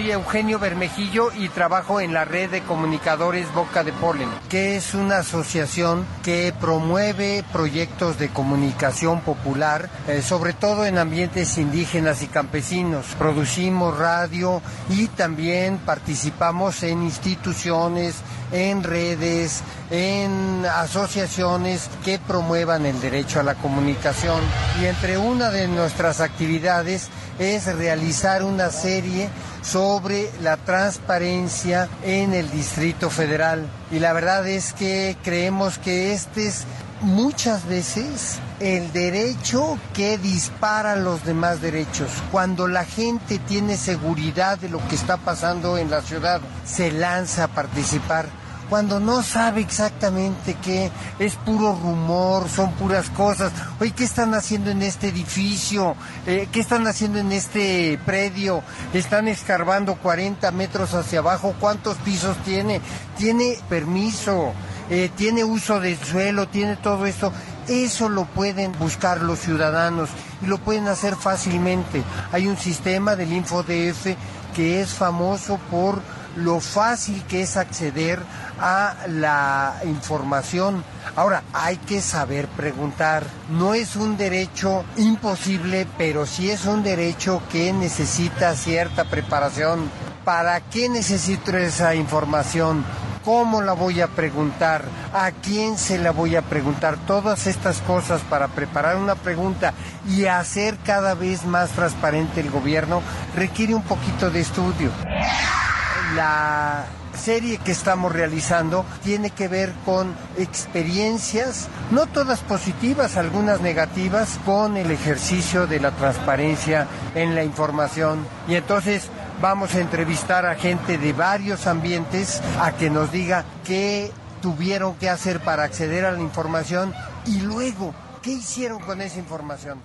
Soy Eugenio Bermejillo y trabajo en la red de comunicadores Boca de Polen, que es una asociación que promueve proyectos de comunicación popular, eh, sobre todo en ambientes indígenas y campesinos. Producimos radio y también participamos en instituciones, en redes, en asociaciones que promuevan el derecho a la comunicación. Y entre una de nuestras actividades es realizar una serie sobre la transparencia en el Distrito Federal. Y la verdad es que creemos que este es muchas veces el derecho que dispara los demás derechos. Cuando la gente tiene seguridad de lo que está pasando en la ciudad, se lanza a participar cuando no sabe exactamente qué, es puro rumor, son puras cosas. Oye, ¿qué están haciendo en este edificio? Eh, ¿Qué están haciendo en este predio? Están escarbando 40 metros hacia abajo. ¿Cuántos pisos tiene? ¿Tiene permiso? Eh, ¿Tiene uso del suelo? ¿Tiene todo esto? Eso lo pueden buscar los ciudadanos y lo pueden hacer fácilmente. Hay un sistema del InfoDF que es famoso por lo fácil que es acceder a la información. Ahora, hay que saber preguntar. No es un derecho imposible, pero sí es un derecho que necesita cierta preparación. ¿Para qué necesito esa información? ¿Cómo la voy a preguntar? ¿A quién se la voy a preguntar? Todas estas cosas para preparar una pregunta y hacer cada vez más transparente el gobierno requiere un poquito de estudio. La serie que estamos realizando tiene que ver con experiencias, no todas positivas, algunas negativas, con el ejercicio de la transparencia en la información. Y entonces vamos a entrevistar a gente de varios ambientes a que nos diga qué tuvieron que hacer para acceder a la información y luego qué hicieron con esa información.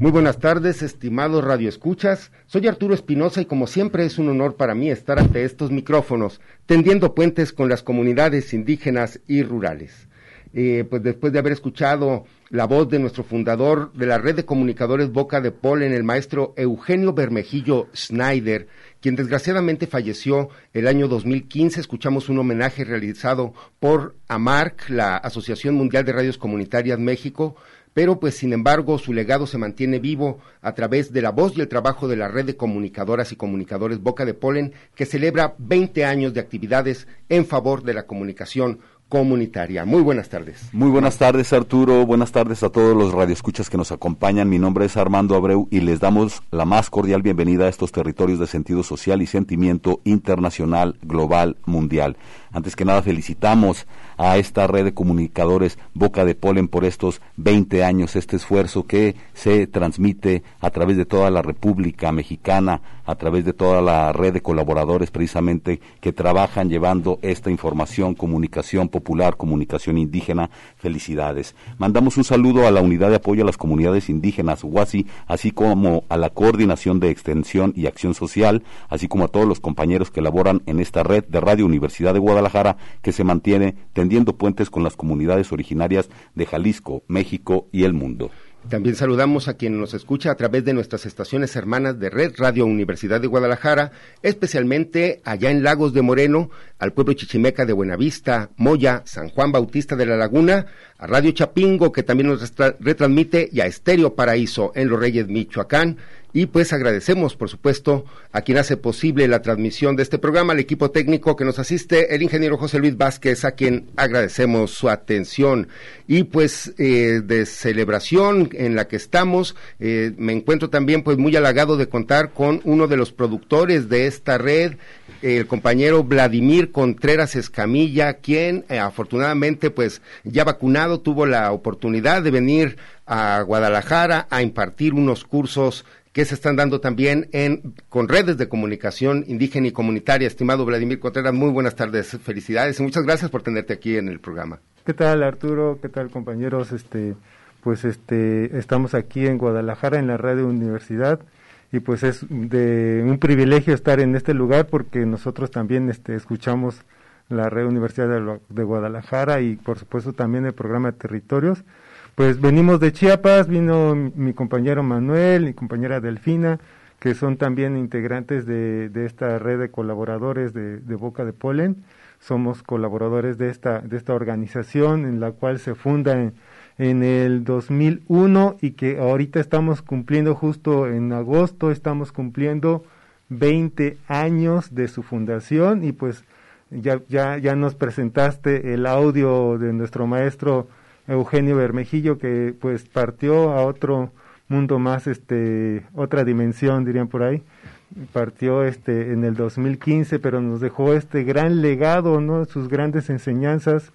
Muy buenas tardes, estimados radioescuchas. Soy Arturo Espinosa y como siempre es un honor para mí estar ante estos micrófonos, tendiendo puentes con las comunidades indígenas y rurales. Eh, pues después de haber escuchado la voz de nuestro fundador de la red de comunicadores Boca de Polen, el maestro Eugenio Bermejillo Schneider, quien desgraciadamente falleció el año 2015, escuchamos un homenaje realizado por AMARC, la Asociación Mundial de Radios Comunitarias México, pero pues sin embargo su legado se mantiene vivo a través de la voz y el trabajo de la red de comunicadoras y comunicadores Boca de Polen, que celebra 20 años de actividades en favor de la comunicación comunitaria. Muy buenas tardes. Muy buenas tardes, Arturo. Buenas tardes a todos los radioescuchas que nos acompañan. Mi nombre es Armando Abreu y les damos la más cordial bienvenida a estos territorios de sentido social y sentimiento internacional, global, mundial. Antes que nada, felicitamos a esta red de comunicadores Boca de Polen por estos 20 años, este esfuerzo que se transmite a través de toda la República Mexicana, a través de toda la red de colaboradores precisamente que trabajan llevando esta información, comunicación popular, comunicación indígena. Felicidades. Mandamos un saludo a la Unidad de Apoyo a las Comunidades Indígenas, UASI, así como a la Coordinación de Extensión y Acción Social, así como a todos los compañeros que laboran en esta red de Radio Universidad de Guadalajara Guadalajara que se mantiene tendiendo puentes con las comunidades originarias de Jalisco, México y el mundo. También saludamos a quien nos escucha a través de nuestras estaciones hermanas de Red Radio Universidad de Guadalajara, especialmente allá en Lagos de Moreno, al pueblo chichimeca de Buenavista, Moya, San Juan Bautista de la Laguna, a Radio Chapingo, que también nos retransmite, y a Estéreo Paraíso en Los Reyes, Michoacán, y pues agradecemos, por supuesto, a quien hace posible la transmisión de este programa, al equipo técnico que nos asiste, el ingeniero José Luis Vázquez, a quien agradecemos su atención. Y pues eh, de celebración en la que estamos, eh, me encuentro también pues muy halagado de contar con uno de los productores de esta red, el compañero Vladimir Contreras Escamilla, quien eh, afortunadamente pues ya vacunado tuvo la oportunidad de venir a Guadalajara a impartir unos cursos que se están dando también en, con redes de comunicación indígena y comunitaria. Estimado Vladimir Contreras, muy buenas tardes, felicidades y muchas gracias por tenerte aquí en el programa. ¿Qué tal Arturo? ¿Qué tal compañeros? Este, pues este, estamos aquí en Guadalajara en la radio universidad y pues es de un privilegio estar en este lugar porque nosotros también este, escuchamos la red universidad de, de Guadalajara y por supuesto también el programa de territorios pues venimos de Chiapas, vino mi, compañero Manuel, mi compañera Delfina, que son también integrantes de, esta red de colaboradores de, Boca de Polen. Somos colaboradores de esta, de esta organización en la cual se funda en, en el 2001 y que ahorita estamos cumpliendo justo en agosto, estamos cumpliendo 20 años de su fundación y pues ya, ya, ya nos presentaste el audio de nuestro maestro Eugenio Bermejillo que pues partió a otro mundo más este otra dimensión dirían por ahí. Partió este en el 2015 pero nos dejó este gran legado no sus grandes enseñanzas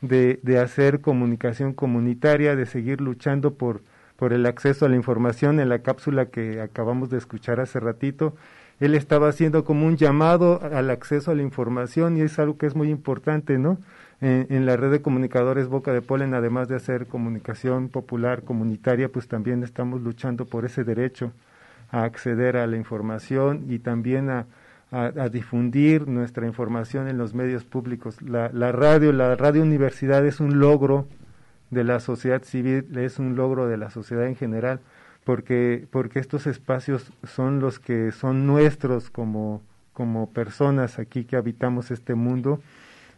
de, de hacer comunicación comunitaria de seguir luchando por por el acceso a la información en la cápsula que acabamos de escuchar hace ratito. Él estaba haciendo como un llamado al acceso a la información y es algo que es muy importante no en, la red de comunicadores Boca de Polen, además de hacer comunicación popular comunitaria, pues también estamos luchando por ese derecho a acceder a la información y también a, difundir nuestra información en los medios públicos. La, la, radio, la radio universidad es un logro de la sociedad civil, es un logro de la sociedad en general, porque, porque estos espacios son los que son nuestros como, como personas aquí que habitamos este mundo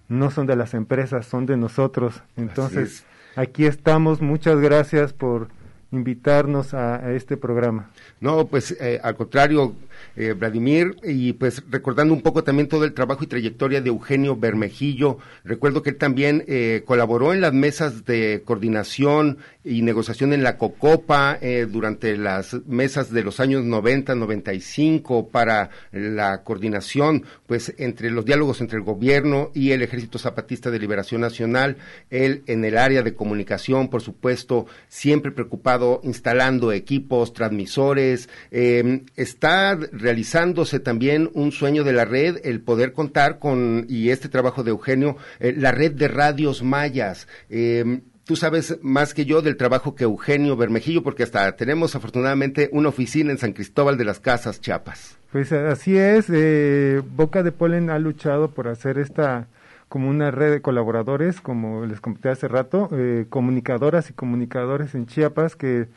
no son de las empresas, son de nosotros. Entonces, aquí estamos. Muchas gracias por invitarnos a, este programa. No, pues eh, al contrario, eh, Vladimir, y pues recordando un poco también todo el trabajo y trayectoria de Eugenio Bermejillo, recuerdo que él también eh, colaboró en las mesas de coordinación y negociación en la COCOPA eh, durante las mesas de los años 90, 95 para la coordinación, pues entre los diálogos entre el gobierno y el Ejército Zapatista de Liberación Nacional, él en el área de comunicación, por supuesto, siempre preocupado instalando equipos, transmisores, está realizándose también un sueño de la red, el poder contar con, y este trabajo de Eugenio, eh, la red de radios mayas. Eh, tú sabes más que yo del trabajo que Eugenio Bermejillo, porque hasta tenemos afortunadamente una oficina en San Cristóbal de las Casas, Chiapas. Pues así es, eh, Boca de Polen ha luchado por hacer esta como una red de colaboradores, como les comenté hace rato, comunicadoras y comunicadores en Chiapas que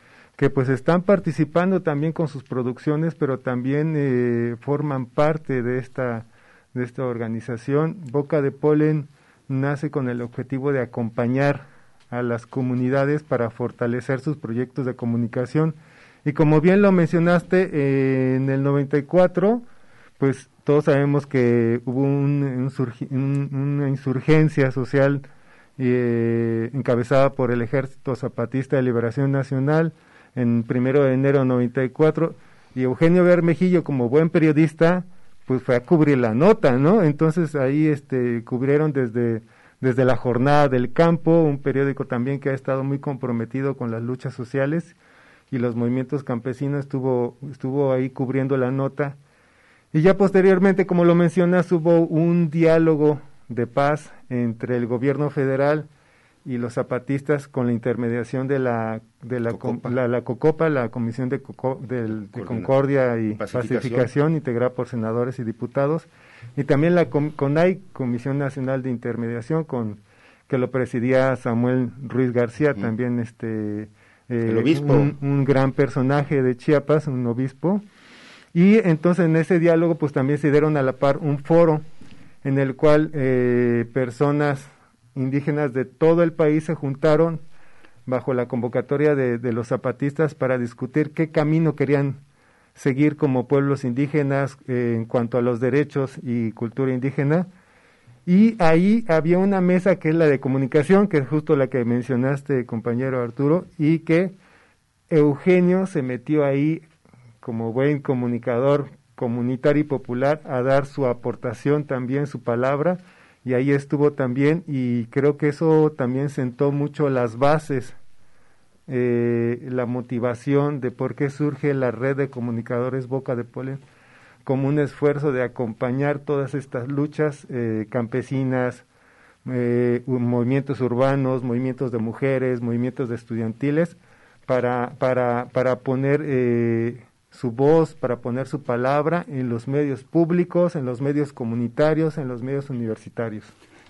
que pues están participando también con sus producciones, pero también eh, forman parte de esta, de esta organización. Boca de Polen nace con el objetivo de acompañar a las comunidades para fortalecer sus proyectos de comunicación. Y como bien lo mencionaste, eh, en el 94, pues todos sabemos que hubo un, una insurgencia social eh, encabezada por el Ejército Zapatista de Liberación Nacional, en primero de enero de 94 y Eugenio Bermejillo como buen periodista pues fue a cubrir la nota, ¿no? Entonces ahí este cubrieron desde desde la jornada del campo, un periódico también que ha estado muy comprometido con las luchas sociales y los movimientos campesinos estuvo estuvo ahí cubriendo la nota y ya posteriormente, como lo mencionas, hubo un diálogo de paz entre el gobierno federal y los zapatistas con la intermediación de la de la Cocopa, la, Cocopa, la Comisión de, de Concordia y Pacificación. integrada por senadores y diputados, y también la CONAI, Comisión Nacional de Intermediación, con que lo presidía Samuel Ruiz García, también este un, gran personaje de Chiapas, un obispo. Y entonces en ese diálogo pues también se dieron a la par un foro en el cual personas indígenas de todo el país se juntaron bajo la convocatoria de, los zapatistas para discutir qué camino querían seguir como pueblos indígenas eh, en cuanto a los derechos y cultura indígena. Y ahí había una mesa que es la de comunicación, que es justo la que mencionaste, compañero Arturo, y que Eugenio se metió ahí como buen comunicador comunitario y popular a dar su aportación también, su palabra, y ahí estuvo también y creo que eso también sentó mucho las bases, eh, la motivación de por qué surge la red de comunicadores Boca de Polen como un esfuerzo de acompañar todas estas luchas eh, campesinas, eh, movimientos urbanos, movimientos de mujeres, movimientos de estudiantiles, para, para, para poner su voz, para poner su palabra en los medios públicos, en los medios comunitarios, en los medios universitarios.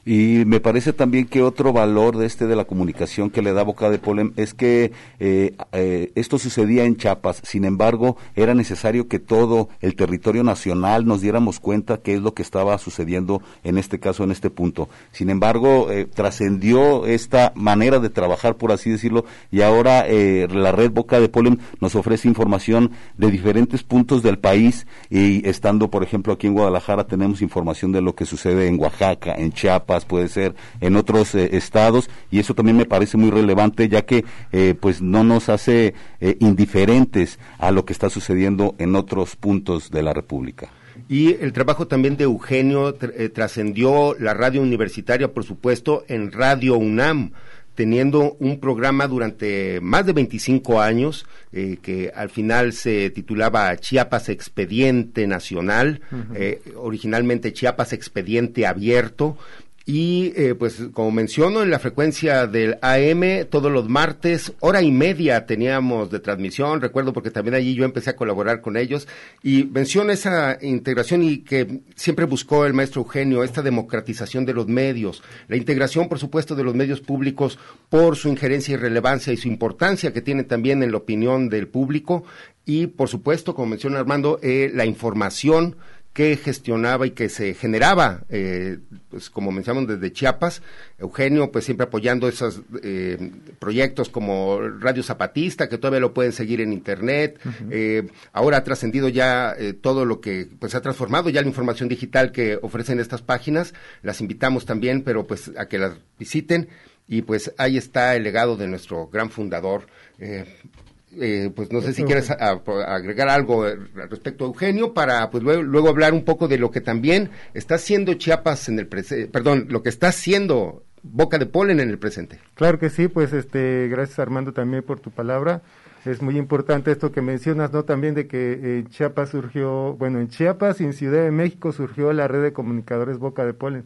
Y me parece también que otro valor de este de la comunicación que le da Boca de Polen es que eh, eh, esto sucedía en Chiapas, sin embargo era necesario que todo el territorio nacional nos diéramos cuenta qué es lo que estaba sucediendo en este caso, en este punto. Sin embargo, eh, trascendió esta manera de trabajar, por así decirlo, y ahora la red Boca de Polen nos ofrece información de diferentes puntos del país y estando, por ejemplo, aquí en Guadalajara tenemos información de lo que sucede en Oaxaca, en Chiapas, puede ser en otros eh, estados, y eso también me parece muy relevante, ya que eh, pues no nos hace eh, indiferentes a lo que está sucediendo en otros puntos de la República. Y el trabajo también de Eugenio trascendió la radio universitaria, por supuesto, en Radio UNAM teniendo un programa durante más de 25 años que al final se titulaba Chiapas Expediente Nacional, originalmente Chiapas Expediente Abierto, y eh, pues como menciono, en la frecuencia del AM, todos los martes, hora y media teníamos de transmisión, recuerdo porque también allí yo empecé a colaborar con ellos, y menciono esa integración y que siempre buscó el maestro Eugenio, esta democratización de los medios, la integración, por supuesto, de los medios públicos por su injerencia y relevancia y su importancia que tiene también en la opinión del público, y por supuesto, como menciona Armando, eh, la información que gestionaba y que se generaba, eh, pues como mencionamos desde Chiapas, Eugenio pues siempre apoyando esos eh, proyectos como Radio Zapatista, que todavía lo pueden seguir en internet, eh, ahora ha trascendido ya todo lo que pues ha transformado ya la información digital que ofrecen estas páginas, las invitamos también, pero pues a que las visiten. Y pues ahí está el legado de nuestro gran fundador, eh, pues no sé si quieres agregar algo eh, respecto a Eugenio para pues luego, hablar un poco de lo que también está haciendo Chiapas en el presente, perdón, lo que está haciendo Boca de Polen en el presente. Claro que sí, pues este, gracias Armando también por tu palabra. Es muy importante esto que mencionas, ¿no? También de que en Chiapas surgió, bueno, en Chiapas y en Ciudad de México surgió la red de comunicadores Boca de Polen.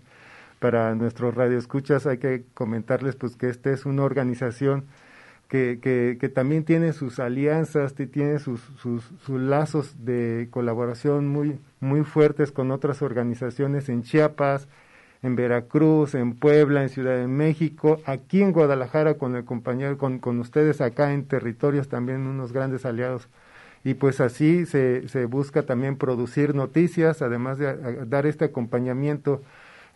Para nuestros radioescuchas hay que comentarles pues que esta es una organización que, que, también tiene sus alianzas, tiene sus, sus, lazos de colaboración muy, muy fuertes con otras organizaciones en Chiapas, en Veracruz, en Puebla, en Ciudad de México, aquí en Guadalajara con el compañero, con, con ustedes acá en territorios también unos grandes aliados. Y pues así se, se busca también producir noticias, además de dar este acompañamiento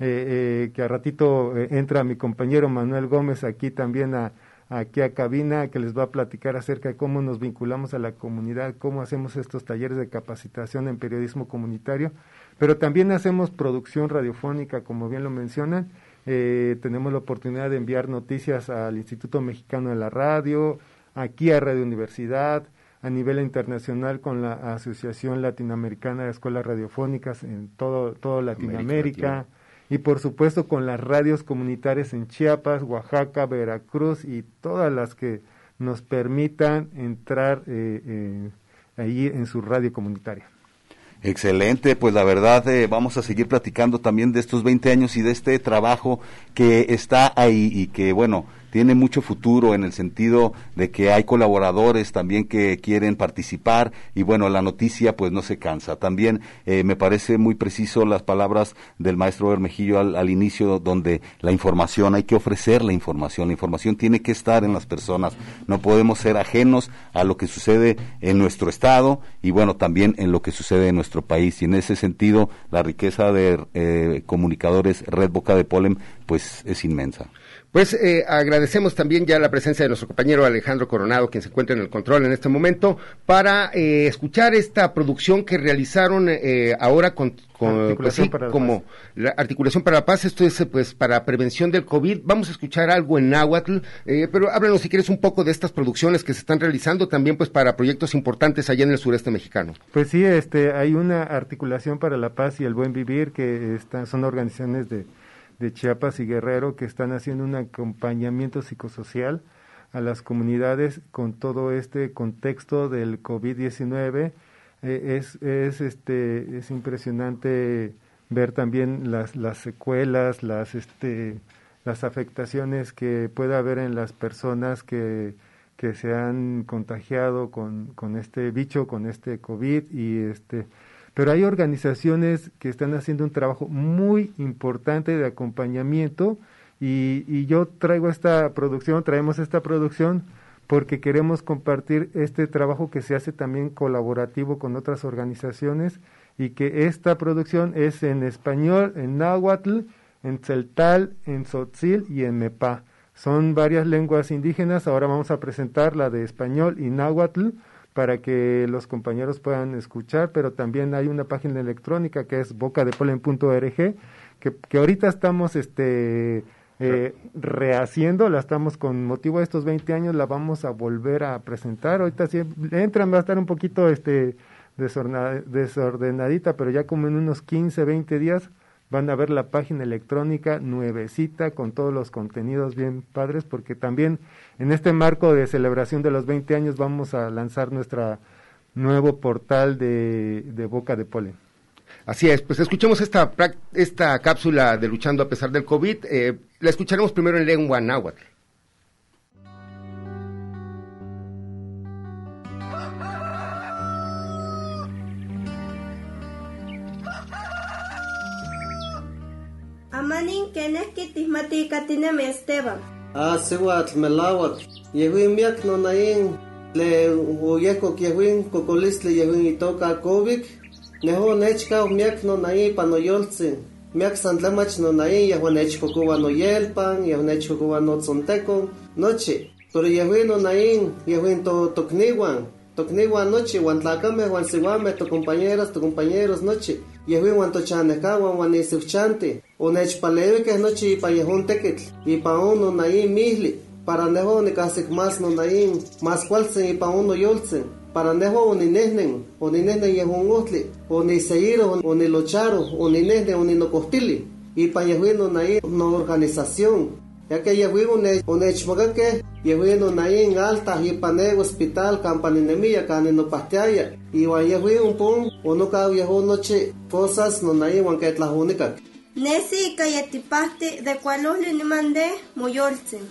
eh, eh, que a ratito eh, entra mi compañero Manuel Gómez aquí también a, aquí a cabina que les va a platicar acerca de cómo nos vinculamos a la comunidad, cómo hacemos estos talleres de capacitación en periodismo comunitario, pero también hacemos producción radiofónica, como bien lo mencionan. Eh, tenemos la oportunidad de enviar noticias al Instituto Mexicano de la Radio, aquí a Radio Universidad, a nivel internacional con la Asociación Latinoamericana de Escuelas Radiofónicas en todo, todo Latinoamérica y por supuesto con las radios comunitarias en Chiapas, Oaxaca, Veracruz y todas las que nos permitan entrar eh, eh, ahí en su radio comunitaria. Excelente, pues la verdad eh, vamos a seguir platicando también de estos 20 años y de este trabajo que está ahí y que bueno, tiene mucho futuro en el sentido de que hay colaboradores también que quieren participar y bueno, la noticia pues no se cansa. También eh, me parece muy preciso las palabras del maestro Bermejillo al, al inicio donde la información, hay que ofrecer la información, la información tiene que estar en las personas, no podemos ser ajenos a lo que sucede en nuestro estado y bueno, también en lo que sucede en nuestro país y en ese sentido la riqueza de eh, comunicadores Red Boca de Polen pues es inmensa. Pues eh, agradecemos también ya la presencia de nuestro compañero Alejandro Coronado, quien se encuentra en el control en este momento, para eh, escuchar esta producción que realizaron eh, ahora con, con pues sí, como la articulación para la paz. Esto es pues para prevención del COVID. Vamos a escuchar algo en náhuatl, pero háblanos si quieres un poco de estas producciones que se están realizando también pues para proyectos importantes allá en el sureste mexicano. Pues sí, este hay una articulación para la paz y el buen vivir que están, son organizaciones de de Chiapas y Guerrero que están haciendo un acompañamiento psicosocial a las comunidades con todo este contexto del COVID-19. Eh, es, es, este, es impresionante ver también las, las secuelas, las, este, las afectaciones que puede haber en las personas que, que se han contagiado con, con este bicho, con este COVID y este, pero hay organizaciones que están haciendo un trabajo muy importante de acompañamiento y, yo traigo esta producción, traemos esta producción porque queremos compartir este trabajo que se hace también colaborativo con otras organizaciones y que esta producción es en español, en náhuatl, en celtal, en tzotzil y en mepá. Son varias lenguas indígenas, ahora vamos a presentar la de español y náhuatl para que los compañeros puedan escuchar, pero también hay una página electrónica que es bocadepolen.org, que, que ahorita estamos este, eh, rehaciendo, la estamos con motivo de estos 20 años, la vamos a volver a presentar. Ahorita si entran va a estar un poquito este, desordenadita, pero ya como en unos 15, 20 días van a ver la página electrónica nuevecita con todos los contenidos bien padres, porque también en este marco de celebración de los 20 años vamos a lanzar nuestro nuevo portal de, de Boca de Polen. Así es, pues escuchemos esta, esta cápsula de Luchando a pesar del COVID. Eh, la escucharemos primero en lengua náhuatl. Amanin kenek kitismati katinemi Esteban. Ah, sewat melawat. Yehuin miak no nain le uyeko yehuin kokolisle yehuin itoka COVID. Neho nechka miak no nain panoyoltsin. Miak santlamach no nain yehuan nechkokuwa no yelpan, yehuan nechkokuwa no tzonteko. Noche. Pero yehuin no nain yehuin to tokniwan. Tokniwan noche, wan tlakame, wan siwame, to compañeras, to compañeros noche. Yehuin wan to chanekawan, wan isifchante. Onechpalewi que noche ipa yehun tekitl. Ipa uno nain mihli. Para neho ni kasik mas no nain. Mas cualsen ipa uno yolsen. Para neho oninehnen. Oninehnen yehun utli. Oniseiro, onilocharo. Oninehnen, oninokostili. Ipa yehuin no nain no organización ya que yehui une unechmoga que yehui no nain alta hipane hospital campaninemia cani no pastiaya yehui un pun uno yehu noche cosas no que la única. Nesi kayatipasti de cualos ni mande moyolsen.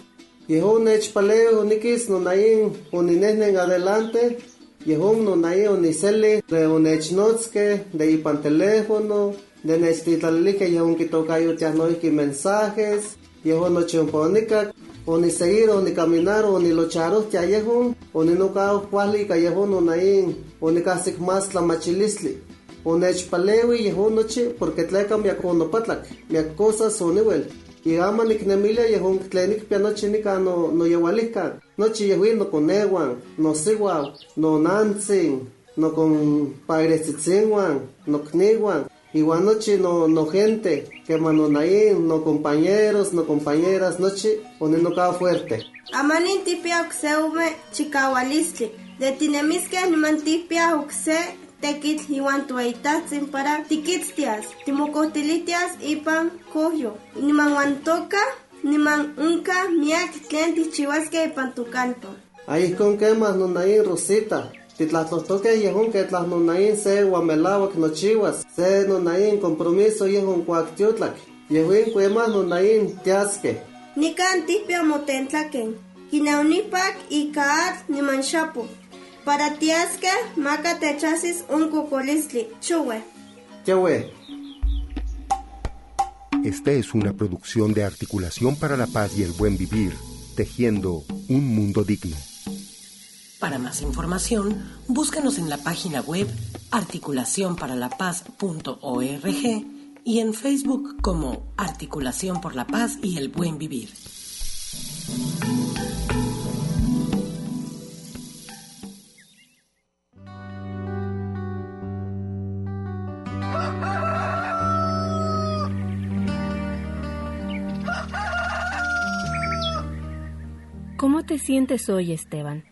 Yehu nechpaleo unikis no nain uninehnen adelante. Yehu no nain uniseli de unechnotske de ipan teléfono de nechtitlalique yehu kitokayo tianoiki mensajes. Yeho no chumponika oni seguir oni caminar oni yeho oni no ka kwali ka yeho no nain oni ka sik mas la machilisli. Oni chpalewi yeho noche porque tleka mi akono patlak mi cosa soniwel. Y ama ni knemilia yeho klenik pianoche ni ka no no yewalika noche yeho no konewan no siwa no nansin no con pagresitzingwan no kniwan Igual noche no, no gente, que manonaín, no compañeros, no compañeras, noche, poniendo cada fuerte. Amanin tipia uxeume chikawalisli, de tinemisque animan tipia uxe tekit iwan tuaitatzin para tikitztias, timokotilitias ipan koyo, niman wantoka, niman unka miak tlen tichiwaske ipan tukalpa. Ahí con que más no Rosita, Titlatlotoque yehun que tlasnonain se guamelawak nochiwas, se nonain compromiso yehun cuactiutlak, yehuin cuemas nonain tiasque. Nika antipia motentlaken. Kinaunipak y kaat nimanshapu. Para tiasque, maca techasis un cucolistli. Chuwe. Chahue. Esta es una producción de articulación para la paz y el buen vivir, tejiendo un mundo digno. Para más información, búscanos en la página web articulacionparalapaz.org y en Facebook como Articulación por la Paz y el Buen Vivir. ¿Cómo te sientes hoy, Esteban?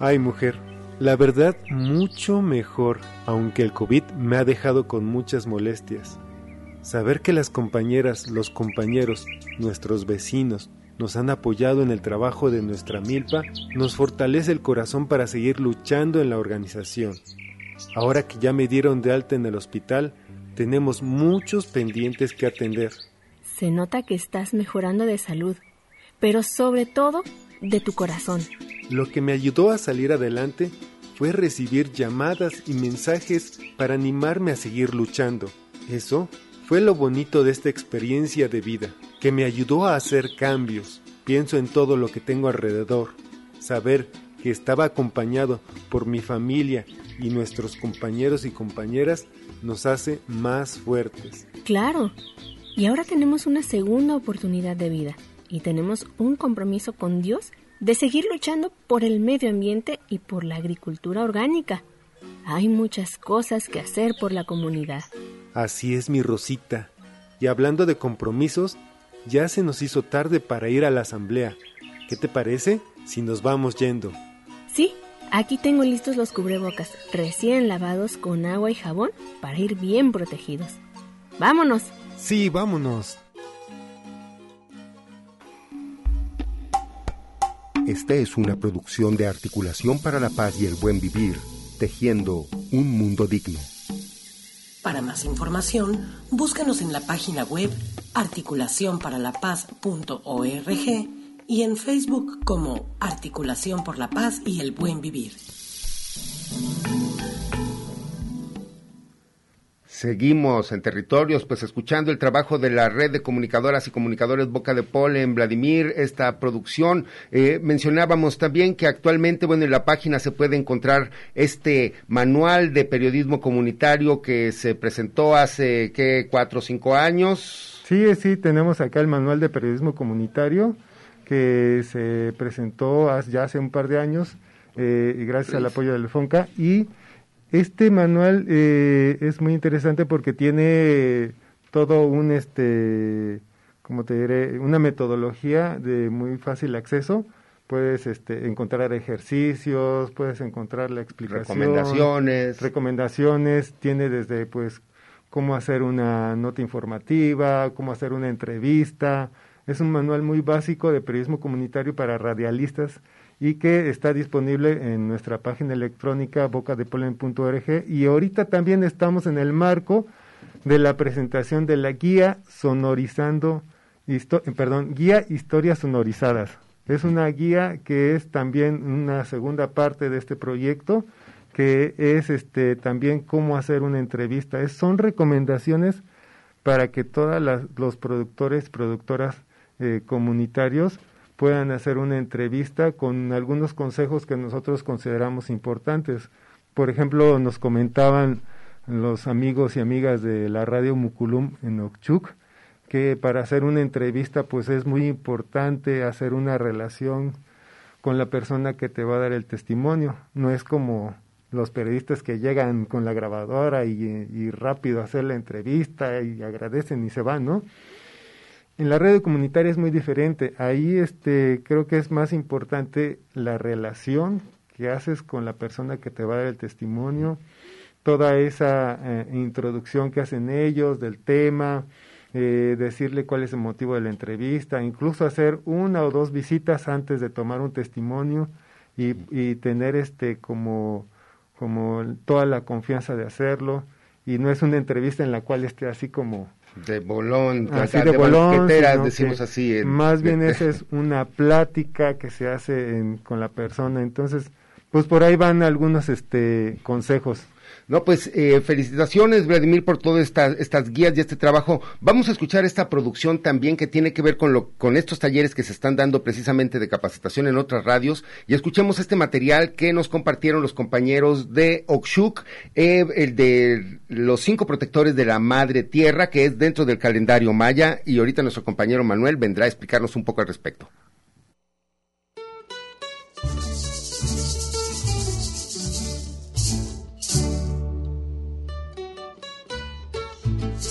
Ay, mujer, la verdad, mucho mejor, aunque el COVID me ha dejado con muchas molestias. Saber que las compañeras, los compañeros, nuestros vecinos, nos han apoyado en el trabajo de nuestra milpa, nos fortalece el corazón para seguir luchando en la organización. Ahora que ya me dieron de alta en el hospital, tenemos muchos pendientes que atender. Se nota que estás mejorando de salud, pero sobre todo de tu corazón. Lo que me ayudó a salir adelante fue recibir llamadas y mensajes para animarme a seguir luchando. Eso fue lo bonito de esta experiencia de vida, que me ayudó a hacer cambios. Pienso en todo lo que tengo alrededor. Saber que estaba acompañado por mi familia y nuestros compañeros y compañeras nos hace más fuertes. Claro. Y ahora tenemos una segunda oportunidad de vida y tenemos un compromiso con Dios de seguir luchando por el medio ambiente y por la agricultura orgánica. Hay muchas cosas que hacer por la comunidad. Así es mi Rosita. Y hablando de compromisos, ya se nos hizo tarde para ir a la asamblea. ¿Qué te parece si nos vamos yendo? Sí, aquí tengo listos los cubrebocas, recién lavados con agua y jabón para ir bien protegidos. ¡Vámonos! Sí, vámonos. Esta es una producción de articulación para la paz y el buen vivir, tejiendo un mundo digno. Para más información, búscanos en la página web articulacionparalapaz.org y en Facebook como Articulación por la Paz y el Buen Vivir. Seguimos en territorios, pues escuchando el trabajo de la red de comunicadoras y comunicadores Boca de Polen, Vladimir, esta producción. Eh, mencionábamos también que actualmente, bueno, en la página se puede encontrar este manual de periodismo comunitario que se presentó hace, ¿qué? Cuatro o cinco años. Sí, sí, tenemos acá el manual de periodismo comunitario que se presentó ya hace un par de años, eh, gracias al apoyo del FONCA, y este manual eh, es muy interesante porque tiene todo un, este, como te diré, una metodología de muy fácil acceso. Puedes este, encontrar ejercicios, puedes encontrar la explicación. Recomendaciones. Recomendaciones. Tiene desde, pues, cómo hacer una nota informativa, cómo hacer una entrevista. Es un manual muy básico de periodismo comunitario para radialistas y que está disponible en nuestra página electrónica bocadepolen.org y ahorita también estamos en el marco de la presentación de la guía sonorizando, perdón, guía historias sonorizadas. Es una guía que es también una segunda parte de este proyecto que es este también cómo hacer una entrevista. Es, son recomendaciones para que todos los productores, productoras eh, comunitarios puedan hacer una entrevista con algunos consejos que nosotros consideramos importantes. Por ejemplo, nos comentaban los amigos y amigas de la radio Muculum en Okchuk que para hacer una entrevista pues es muy importante hacer una relación con la persona que te va a dar el testimonio. No es como los periodistas que llegan con la grabadora y, y rápido hacer la entrevista y agradecen y se van, ¿no? En la red comunitaria es muy diferente. Ahí este, creo que es más importante la relación que haces con la persona que te va a dar el testimonio, toda esa eh, introducción que hacen ellos del tema, eh, decirle cuál es el motivo de la entrevista, incluso hacer una o dos visitas antes de tomar un testimonio y, y tener este como, como toda la confianza de hacerlo. Y no es una entrevista en la cual esté así como De bolón, así de, bolón, decimos así. más bien esa es una plática que se hace con la persona. Entonces, pues por ahí van algunos este consejos. No, pues eh, felicitaciones, Vladimir, por todas estas, estas guías y este trabajo. Vamos a escuchar esta producción también que tiene que ver con, lo, con estos talleres que se están dando precisamente de capacitación en otras radios. Y escuchemos este material que nos compartieron los compañeros de Okshuk, eh, el de los cinco protectores de la madre tierra, que es dentro del calendario maya. Y ahorita nuestro compañero Manuel vendrá a explicarnos un poco al respecto.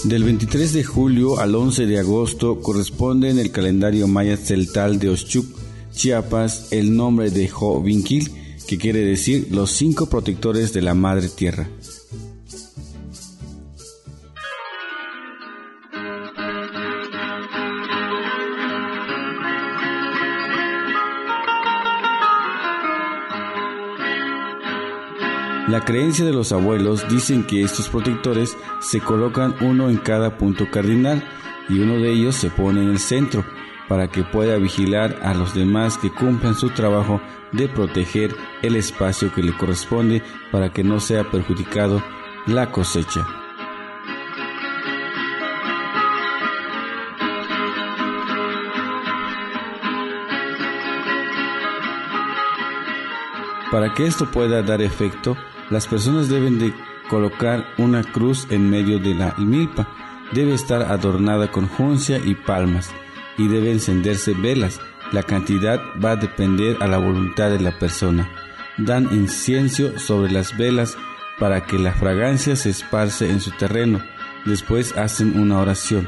Del 23 de julio al 11 de agosto corresponde en el calendario maya celtal de Oshchuk, Chiapas, el nombre de Jovinquil, que quiere decir los cinco protectores de la madre tierra. La creencia de los abuelos dicen que estos protectores se colocan uno en cada punto cardinal y uno de ellos se pone en el centro para que pueda vigilar a los demás que cumplan su trabajo de proteger el espacio que le corresponde para que no sea perjudicado la cosecha. Para que esto pueda dar efecto, las personas deben de colocar una cruz en medio de la milpa. Debe estar adornada con juncia y palmas y debe encenderse velas. La cantidad va a depender a la voluntad de la persona. Dan incienso sobre las velas para que la fragancia se esparce en su terreno. Después hacen una oración.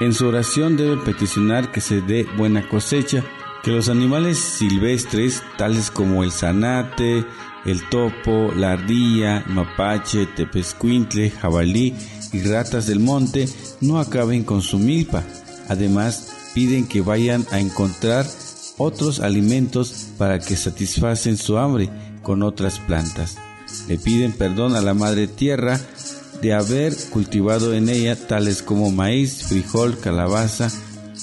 En su oración deben peticionar que se dé buena cosecha, que los animales silvestres, tales como el zanate, el topo, la ardilla, mapache, tepescuintle, jabalí y ratas del monte no acaben con su milpa. Además, piden que vayan a encontrar otros alimentos para que satisfacen su hambre con otras plantas. Le piden perdón a la madre tierra de haber cultivado en ella tales como maíz, frijol, calabaza,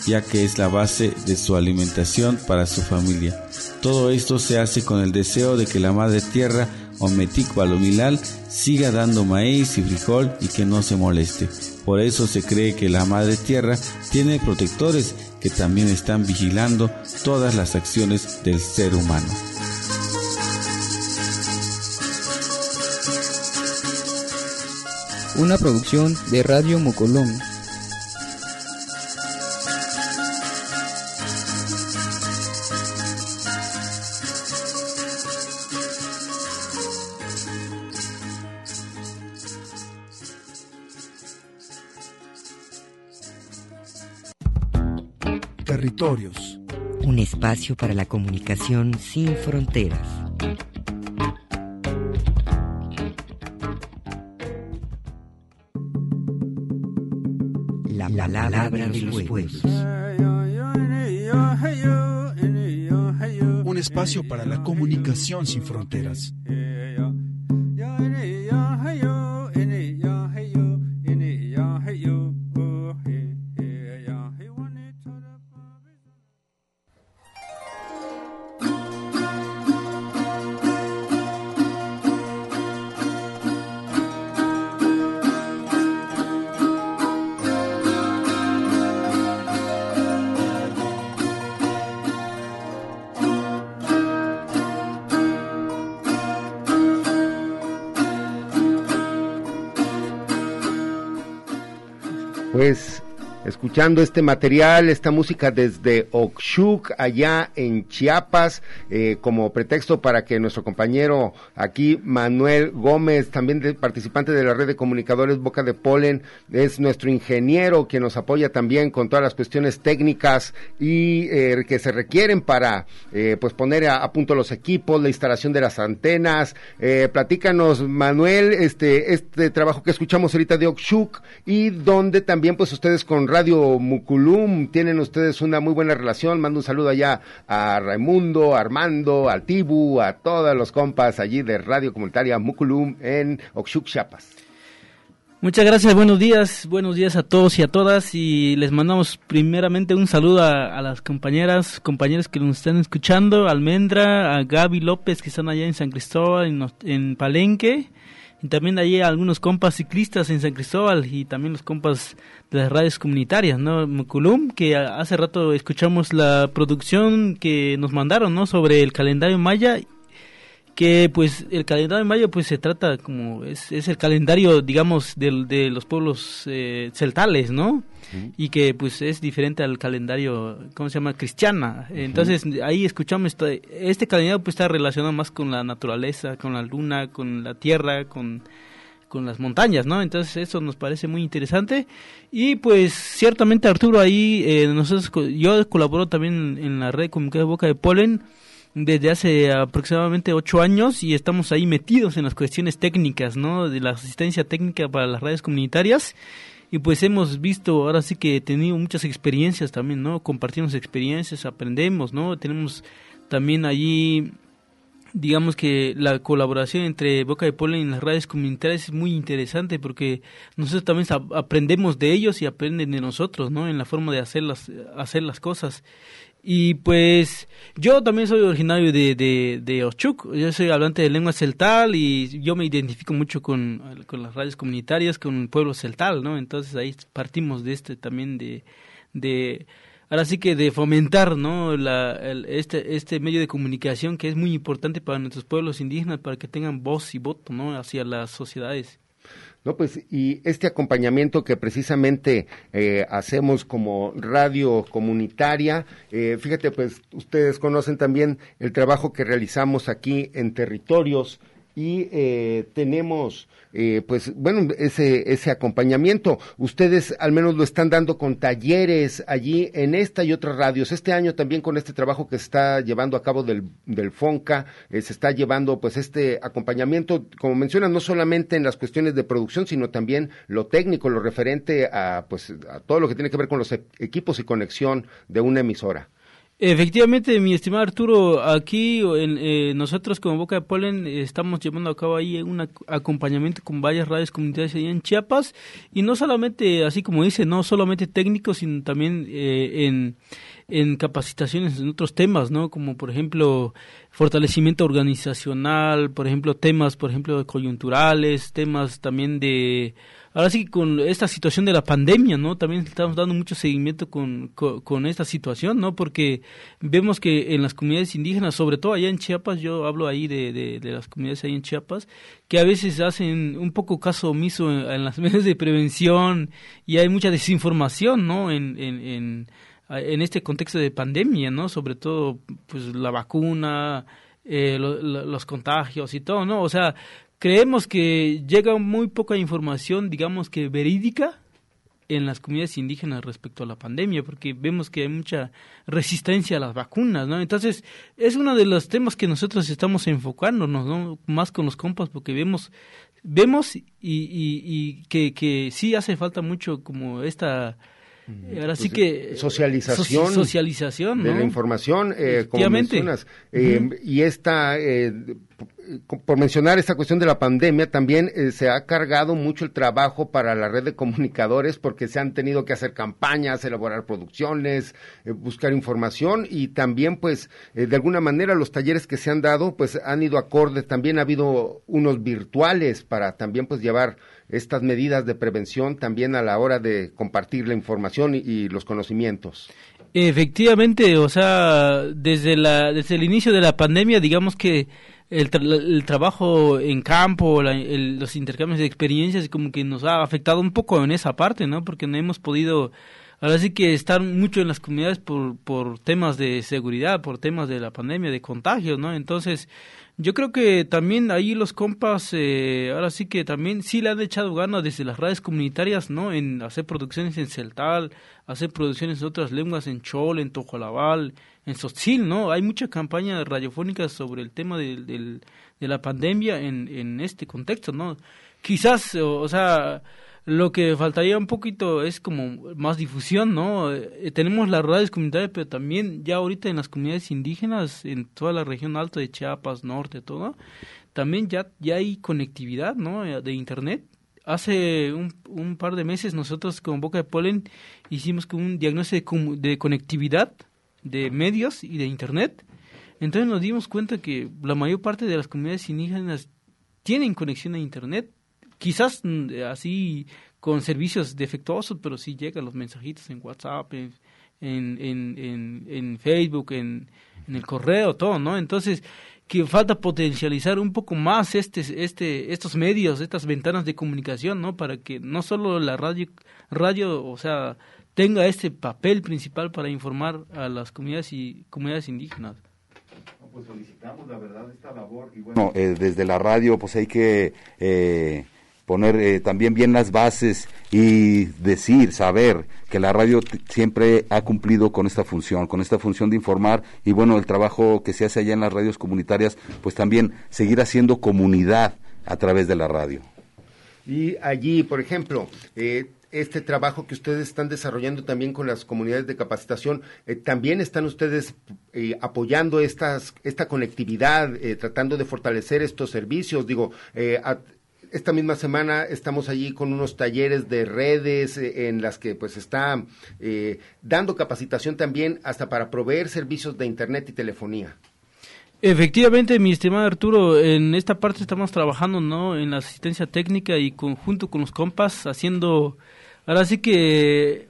ya que es la base de su alimentación para su familia. Todo esto se hace con el deseo de que la madre tierra o Metic Balomilal siga dando maíz y frijol y que no se moleste. Por eso se cree que la madre tierra tiene protectores que también están vigilando todas las acciones del ser humano. Una producción de Radio Mocolón espacio para la comunicación sin fronteras. La, palabra de los pueblos. Un espacio para la comunicación sin fronteras. Escuchando este material, esta música desde Oxuc, allá en Chiapas, eh, como pretexto para que nuestro compañero aquí, Manuel Gómez, también participante de la red de comunicadores Boca de Polen, es nuestro ingeniero que nos apoya también con todas las cuestiones técnicas y eh, que se requieren para eh, pues poner a, punto los equipos, la instalación de las antenas. platícanos, Manuel, este, este trabajo que escuchamos ahorita de Oxuc y donde también pues ustedes con Radio Muculum tienen ustedes una muy buena relación. Mando un saludo allá a Raimundo, a Armando, al Tibu, a todos los compas allí de Radio Comunitaria Muculum en Oxuc, Chiapas. Muchas gracias, buenos días, buenos días a todos y a todas y les mandamos primeramente un saludo a, las compañeras, compañeros que nos están escuchando, Almendra, a Gaby López que están allá en San Cristóbal, en, en Palenque, y también allí algunos compas ciclistas en San Cristóbal y también los compas de las radios comunitarias, ¿no? Muculum, que hace rato escuchamos la producción que nos mandaron, ¿no? Sobre el calendario maya que pues el calendario de mayo pues se trata como es, es el calendario digamos de, de los pueblos eh, celtales no y que pues es diferente al calendario cómo se llama cristiana. Entonces ahí escuchamos este, este calendario pues está relacionado más con la naturaleza con la luna con la tierra con con las montañas, ¿no? Entonces eso nos parece muy interesante. Y pues ciertamente Arturo ahí eh, nosotros yo colaboro también en la red comunicada Boca de Polen desde hace aproximadamente ocho años y estamos ahí metidos en las cuestiones técnicas, ¿no? De la asistencia técnica para las redes comunitarias y pues hemos visto, ahora sí que he tenido muchas experiencias también, ¿no? Compartimos experiencias, aprendemos, ¿no? Tenemos también allí, digamos que la colaboración entre Boca de Polen y las redes comunitarias es muy interesante porque nosotros también aprendemos de ellos y aprenden de nosotros, ¿no? En la forma de hacer las, hacer las cosas. Y pues yo también soy originario de, de, de Ochuc, yo soy hablante de lengua celtal y yo me identifico mucho con, con las radios comunitarias, con el pueblo celtal, ¿no? Entonces ahí partimos de este también de, de ahora sí que de fomentar, ¿no? La, este, este medio de comunicación que es muy importante para nuestros pueblos indígenas para que tengan voz y voto, ¿no? Hacia las sociedades. No, pues, y este acompañamiento que precisamente eh, hacemos como radio comunitaria, eh, fíjate, pues, ustedes conocen también el trabajo que realizamos aquí en territorios y eh, tenemos eh, pues bueno ese ese acompañamiento. Ustedes al menos lo están dando con talleres allí en esta y otras radios. Este año también con este trabajo que se está llevando a cabo del del Fonca eh, se está llevando pues este acompañamiento como mencionan no solamente en las cuestiones de producción sino también lo técnico lo referente a pues a todo lo que tiene que ver con los e-, equipos y conexión de una emisora Efectivamente, mi estimado Arturo, aquí eh, nosotros como Boca de Polen estamos llevando a cabo ahí un acompañamiento con varias radios comunitarias ahí en Chiapas y no solamente, así como dice, no solamente técnicos, sino también eh, en, en capacitaciones en otros temas, ¿no? Como por ejemplo fortalecimiento organizacional, por ejemplo temas, por ejemplo coyunturales, temas también de ahora sí con esta situación de la pandemia, ¿no? También estamos dando mucho seguimiento con, con, esta situación, ¿no? Porque vemos que en las comunidades indígenas, sobre todo allá en Chiapas, yo hablo ahí de, de, las comunidades ahí en Chiapas, que a veces hacen un poco caso omiso en, las medidas de prevención y hay mucha desinformación, ¿no? En, en, en, este contexto de pandemia, ¿no? Sobre todo, pues, la vacuna, eh, los contagios y todo, ¿no? O sea, creemos que llega muy poca información, digamos que verídica, en las comunidades indígenas respecto a la pandemia, porque vemos que hay mucha resistencia a las vacunas, ¿no? Entonces, es uno de los temas que nosotros estamos enfocándonos, ¿no? Más con los compas, porque vemos, vemos y, y, que, que sí hace falta mucho como esta... Ahora sí que socialización, socialización de la información, eh, como mencionas, eh, y esta eh, por mencionar esta cuestión de la pandemia, también eh, se ha cargado mucho el trabajo para la red de comunicadores porque se han tenido que hacer campañas, elaborar producciones, eh, buscar información y también pues eh, de alguna manera los talleres que se han dado pues han ido acorde, también ha habido unos virtuales para también pues llevar estas medidas de prevención también a la hora de compartir la información y los conocimientos. Efectivamente, o sea, desde la desde el inicio de la pandemia, digamos que el, trabajo en campo, los intercambios de experiencias, como que nos ha afectado un poco en esa parte, ¿no? Porque no hemos podido, ahora sí que estar mucho en las comunidades por, por temas de seguridad, por temas de la pandemia, de contagios, ¿no? Entonces, yo creo que también ahí los compas, eh, ahora sí que también sí le han echado ganas desde las redes comunitarias, ¿no? En hacer producciones en celtal, hacer producciones en otras lenguas, en chol, en tojolabal, en Sotzil, ¿no? Hay mucha campaña radiofónica sobre el tema de, de la pandemia en, en este contexto, ¿no? Quizás, o, sea, lo que faltaría un poquito es como más difusión, ¿no? Eh, tenemos las radios comunitarias, pero también ya ahorita en las comunidades indígenas, en toda la región alta de Chiapas, norte, todo, también ya, ya hay conectividad, ¿no? De internet hace un, par de meses nosotros con Boca de Polen hicimos un diagnóstico de, conectividad de medios y de Internet. Entonces nos dimos cuenta que la mayor parte de las comunidades indígenas tienen conexión a Internet. Quizás mm, así con servicios defectuosos, pero sí llegan los mensajitos en WhatsApp, en, en, en, Facebook, en, en el correo, todo, ¿no? Entonces, que falta potencializar un poco más este, este, estos medios, estas ventanas de comunicación, ¿no? Para que no solo la radio, radio, o sea, tenga este papel principal para informar a las comunidades y comunidades indígenas. Pues solicitamos la verdad esta labor y bueno, eh, desde la radio pues hay que eh, poner eh, también bien las bases y decir, saber que la radio siempre ha cumplido con esta función, con esta función de informar y bueno, el trabajo que se hace allá en las radios comunitarias, pues también seguir haciendo comunidad a través de la radio. Y allí, por ejemplo, eh, este trabajo que ustedes están desarrollando también con las comunidades de capacitación, eh, también están ustedes apoyando estas, esta conectividad, tratando de fortalecer estos servicios, digo, a, esta misma semana estamos allí con unos talleres de redes eh, en las que pues está eh, dando capacitación también hasta para proveer servicios de internet y telefonía. Efectivamente, mi estimado Arturo, en esta parte estamos trabajando, ¿no? En la asistencia técnica y conjunto con los compas haciendo, ahora sí que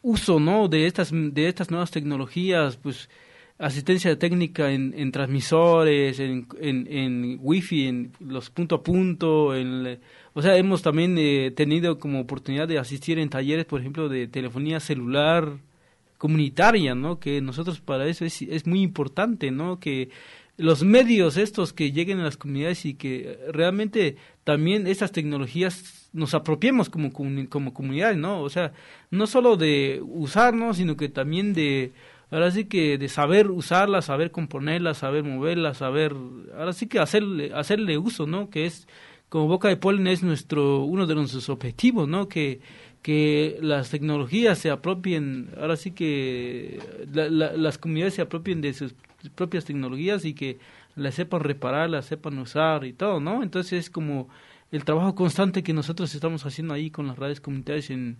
uso, ¿no? De estas de estas nuevas tecnologías, pues asistencia técnica en, en transmisores, en, en, en, wifi, en los punto a punto, en, o sea, hemos también eh, tenido como oportunidad de asistir en talleres, por ejemplo, de telefonía celular comunitaria, ¿no? Que nosotros para eso es, es muy importante, ¿no? Que los medios estos que lleguen a las comunidades y que realmente también estas tecnologías nos apropiemos como, como comunidades, ¿no? O sea, no solo de usarnos, sino que también de ahora sí que de saber usarla, saber componerla, saber moverla, saber, ahora sí que hacerle, hacerle uso, ¿no? Que es, como Boca de Polen es nuestro, uno de nuestros objetivos, ¿no? Que, que las tecnologías se apropien, ahora sí que las comunidades se apropien de sus propias tecnologías y que las sepan reparar, las sepan usar y todo, ¿no? Entonces es como el trabajo constante que nosotros estamos haciendo ahí con las redes comunitarias en,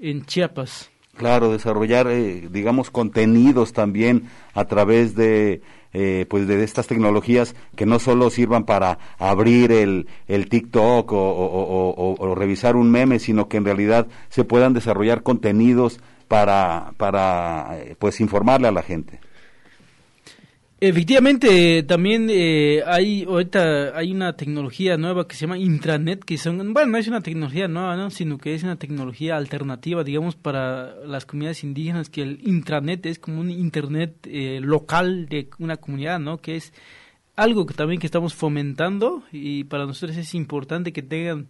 en Chiapas. Claro, desarrollar, eh, digamos, contenidos también a través de, eh, pues de estas tecnologías que no solo sirvan para abrir el, el TikTok o, revisar un meme, sino que en realidad se puedan desarrollar contenidos para, para eh, pues informarle a la gente. Efectivamente, también eh, hay ahorita hay una tecnología nueva que se llama intranet, que son, bueno, no es una tecnología nueva, ¿no? sino que es una tecnología alternativa, digamos, para las comunidades indígenas, que el intranet es como un internet eh, local de una comunidad, ¿no? Que es algo que también que estamos fomentando y para nosotros es importante que tengan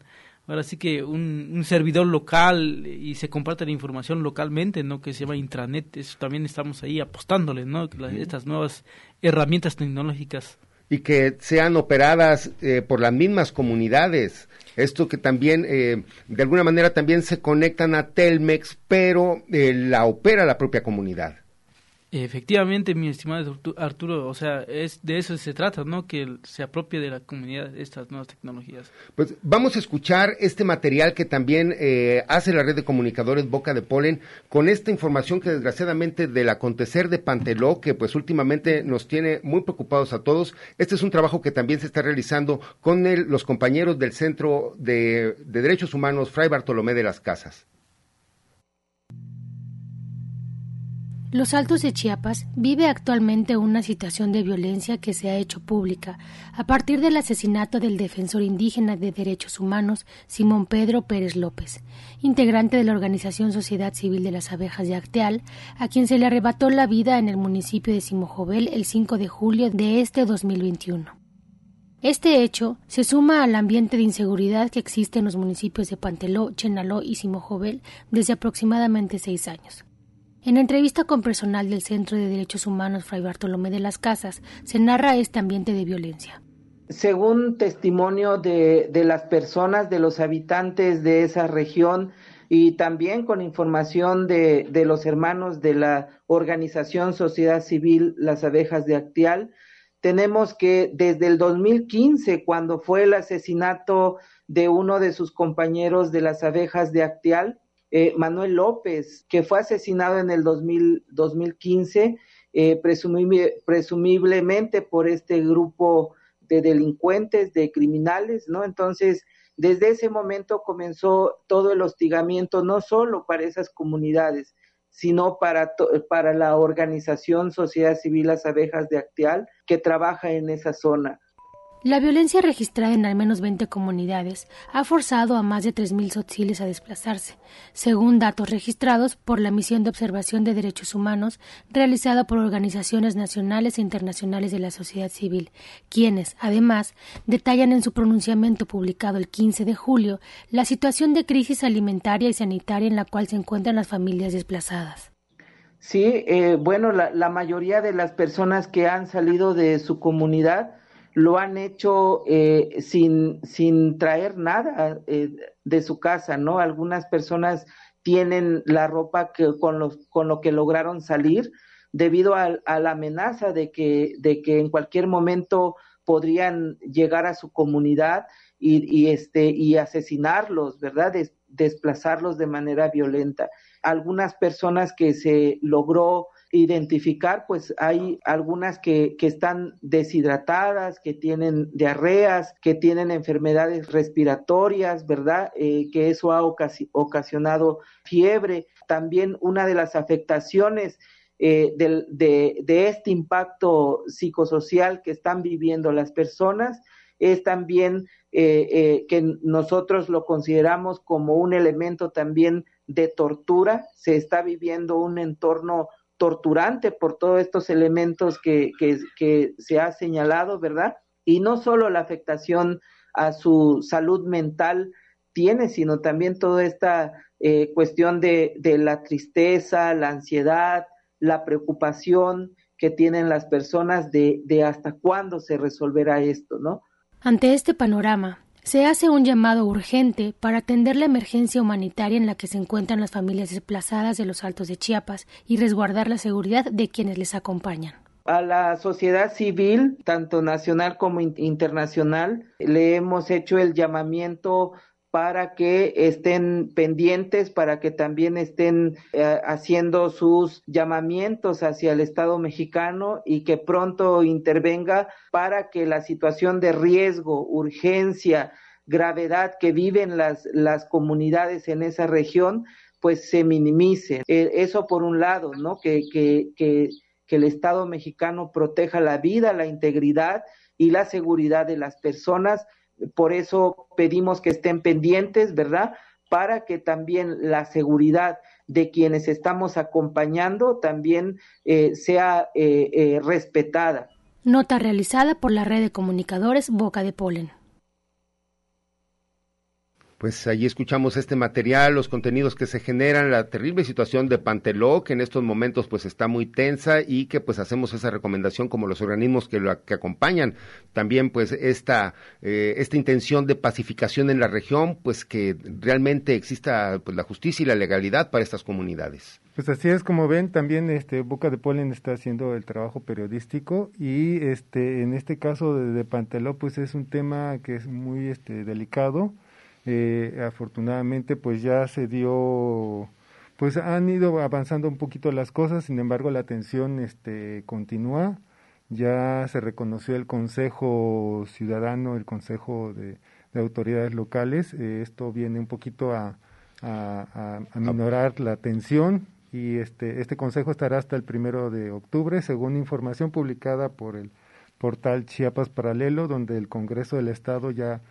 ahora sí que un, un, servidor local y se comparte la información localmente, ¿no? Que se llama intranet, eso también estamos ahí apostándole, ¿no? estas nuevas herramientas tecnológicas. Y que sean operadas eh, por las mismas comunidades. Esto que también, eh, de alguna manera, también se conectan a Telmex, pero eh, la opera la propia comunidad. Efectivamente, mi estimado Arturo, o sea, es de eso se trata, ¿no? Que se apropie de la comunidad estas nuevas tecnologías. Pues vamos a escuchar este material que también eh, hace la red de comunicadores Boca de Polen con esta información que desgraciadamente del acontecer de Panteló, que pues últimamente nos tiene muy preocupados a todos. Este es un trabajo que también se está realizando con los compañeros del Centro de Derechos Humanos Fray Bartolomé de las Casas. Los Altos de Chiapas vive actualmente una situación de violencia que se ha hecho pública a partir del asesinato del defensor indígena de derechos humanos Simón Pedro Pérez López, integrante de la organización Sociedad Civil de las Abejas de Acteal, a quien se le arrebató la vida en el municipio de Simojovel el 5 de julio de este 2021. Este hecho se suma al ambiente de inseguridad que existe en los municipios de Panteló, Chenaló y Simojovel desde aproximadamente seis años. En entrevista con personal del Centro de Derechos Humanos Fray Bartolomé de las Casas, se narra este ambiente de violencia. Según testimonio de, las personas, de los habitantes de esa región, y también con información de, de, los hermanos de la organización Sociedad Civil Las Abejas de Actial, tenemos que desde el 2015, cuando fue el asesinato de uno de sus compañeros de las abejas de Actial, eh, Manuel López, que fue asesinado en el 2015, eh, presumiblemente por este grupo de delincuentes, de criminales, ¿no? Entonces, desde ese momento comenzó todo el hostigamiento, no solo para esas comunidades, sino para, para la organización Sociedad Civil Las Abejas de Actial, que trabaja en esa zona. La violencia registrada en al menos 20 comunidades ha forzado a más de 3.000 tzotziles a desplazarse, según datos registrados por la Misión de Observación de Derechos Humanos realizada por organizaciones nacionales e internacionales de la sociedad civil, quienes, además, detallan en su pronunciamiento publicado el 15 de julio la situación de crisis alimentaria y sanitaria en la cual se encuentran las familias desplazadas. Sí, eh, bueno, la mayoría de las personas que han salido de su comunidad lo han hecho eh, sin, sin traer nada eh, de su casa, ¿no? Algunas personas tienen la ropa que, con, los, con lo que lograron salir debido a, la amenaza de que, de que en cualquier momento podrían llegar a su comunidad y, y este, y asesinarlos, ¿verdad? desplazarlos de manera violenta. Algunas personas que se logró identificar, pues hay algunas que, que están deshidratadas, que tienen diarreas, que tienen enfermedades respiratorias, ¿verdad? Eh, que eso ha ocasionado fiebre. También una de las afectaciones eh, de, de, este impacto psicosocial que están viviendo las personas es también eh, eh, que nosotros lo consideramos como un elemento también de tortura. Se está viviendo un entorno torturante por todos estos elementos que, que, se ha señalado, ¿verdad? Y no solo la afectación a su salud mental tiene, sino también toda esta eh, cuestión de, de la tristeza, la ansiedad, la preocupación que tienen las personas de, de hasta cuándo se resolverá esto, ¿no? Ante este panorama, se hace un llamado urgente para atender la emergencia humanitaria en la que se encuentran las familias desplazadas de los Altos de Chiapas y resguardar la seguridad de quienes les acompañan. A la sociedad civil, tanto nacional como internacional, le hemos hecho el llamamiento para que estén pendientes, para que también estén eh, haciendo sus llamamientos hacia el Estado mexicano y que pronto intervenga para que la situación de riesgo, urgencia, gravedad que viven las, las comunidades en esa región, pues se minimice. Eh, eso por un lado, ¿no? Que, que, que, que el Estado mexicano proteja la vida, la integridad y la seguridad de las personas por eso pedimos que estén pendientes, ¿verdad? Para que también la seguridad de quienes estamos acompañando también eh, sea eh, eh, respetada. Nota realizada por la red de comunicadores Boca de Polen pues allí escuchamos este material, los contenidos que se generan, la terrible situación de Panteló, que en estos momentos pues está muy tensa y que pues hacemos esa recomendación como los organismos que, lo, que acompañan también pues esta, eh, esta intención de pacificación en la región, pues que realmente exista pues la justicia y la legalidad para estas comunidades. Pues así es como ven, también este Boca de Polen está haciendo el trabajo periodístico y este en este caso de, de Panteló pues es un tema que es muy este delicado eh, afortunadamente pues ya se dio pues han ido avanzando un poquito las cosas sin embargo la tensión este continúa. Ya se reconoció el consejo ciudadano el consejo de, autoridades locales. Eh, esto viene un poquito a, a, a, minorar la tensión y este este consejo estará hasta el primero de octubre según información publicada por el portal Chiapas Paralelo donde el Congreso del Estado ya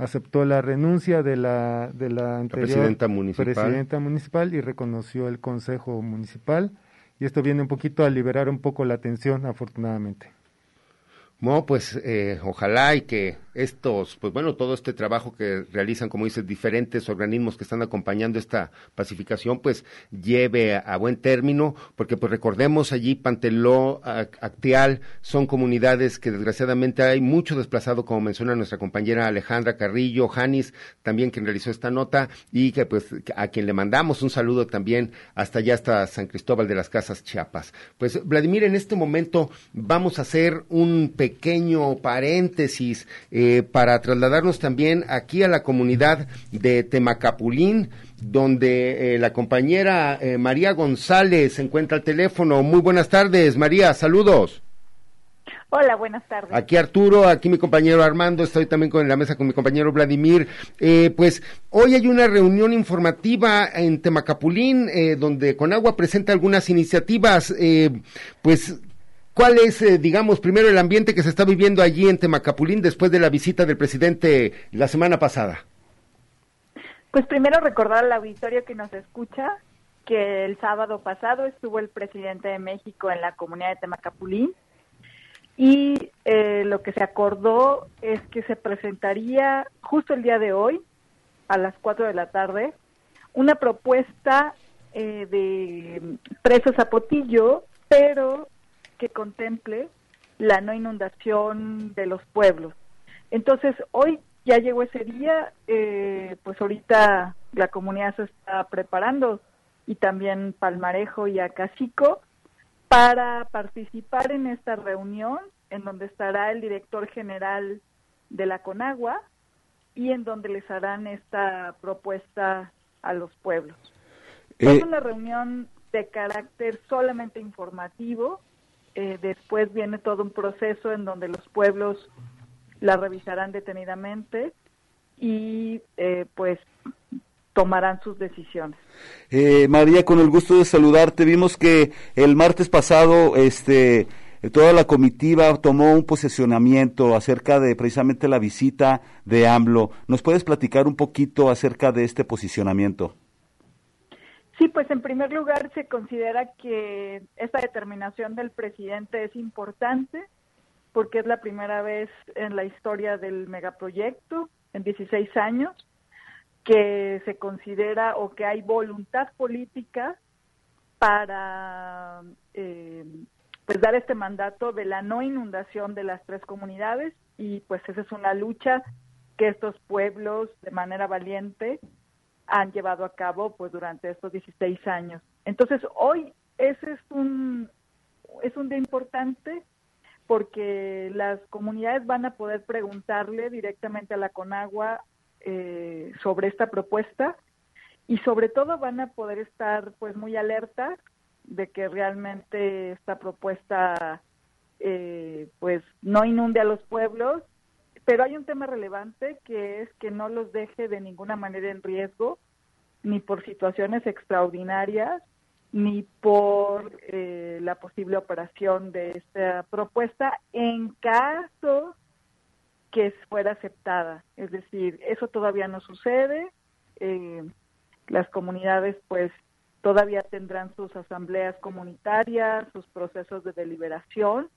aceptó la renuncia de la, de la anterior presidenta, municipal. presidenta municipal y reconoció el Consejo Municipal. Y esto viene un poquito a liberar un poco la tensión, afortunadamente. No, pues eh, ojalá y que estos, pues bueno, todo este trabajo que realizan, como dices, diferentes organismos que están acompañando esta pacificación, pues lleve a, buen término, porque pues recordemos allí Panteló, Acteal, son comunidades que desgraciadamente hay mucho desplazado, como menciona nuestra compañera Alejandra Carrillo, Janis, también quien realizó esta nota, y que pues a quien le mandamos un saludo también hasta allá, hasta San Cristóbal de las Casas, Chiapas. Pues Vladimir, en este momento vamos a hacer un pequeño paréntesis. Para trasladarnos también aquí a la comunidad de Temacapulín, donde eh, la compañera eh, María González se encuentra al teléfono. Muy buenas tardes, María, saludos. Hola, buenas tardes. Aquí Arturo, aquí mi compañero Armando, estoy también con la mesa con mi compañero Vladimir. Eh, pues hoy hay una reunión informativa en Temacapulín, eh, donde Conagua presenta algunas iniciativas. Eh, pues, ¿cuál es, eh, digamos, primero el ambiente que se está viviendo allí en Temacapulín después de la visita del presidente la semana pasada? Pues primero recordar al auditorio que nos escucha que el sábado pasado estuvo el presidente de México en la comunidad de Temacapulín y eh, lo que se acordó es que se presentaría justo el día de hoy, a las 4 de la tarde, una propuesta eh, de presos a Potillo, pero que contemple la no inundación de los pueblos. Entonces, hoy ya llegó ese día, eh, pues ahorita la comunidad se está preparando y también Palmarejo y Acacico para participar en esta reunión en donde estará el director general de la Conagua y en donde les harán esta propuesta a los pueblos. Eh, es una reunión de carácter solamente informativo, eh, después viene todo un proceso en donde los pueblos la revisarán detenidamente y eh, pues tomarán sus decisiones. Eh, María, con el gusto de saludarte, vimos que el martes pasado, este, toda la comitiva tomó un posicionamiento acerca de precisamente la visita de AMLO. ¿Nos puedes platicar un poquito acerca de este posicionamiento? Sí, pues en primer lugar se considera que esta determinación del presidente es importante porque es la primera vez en la historia del megaproyecto, en 16 años, que se considera o que hay voluntad política para eh, pues dar este mandato de la no inundación de las tres comunidades. Y pues esa es una lucha que estos pueblos de manera valiente han llevado a cabo pues durante estos 16 años. Entonces hoy ese es un es un día importante porque las comunidades van a poder preguntarle directamente a la Conagua eh, sobre esta propuesta y sobre todo van a poder estar pues muy alertas de que realmente esta propuesta eh, pues no inunde a los pueblos pero hay un tema relevante que es que no los deje de ninguna manera en riesgo ni por situaciones extraordinarias ni por eh, la posible operación de esta propuesta en caso que fuera aceptada. Es decir, eso todavía no sucede. Eh, las comunidades pues todavía tendrán sus asambleas comunitarias, sus procesos de deliberación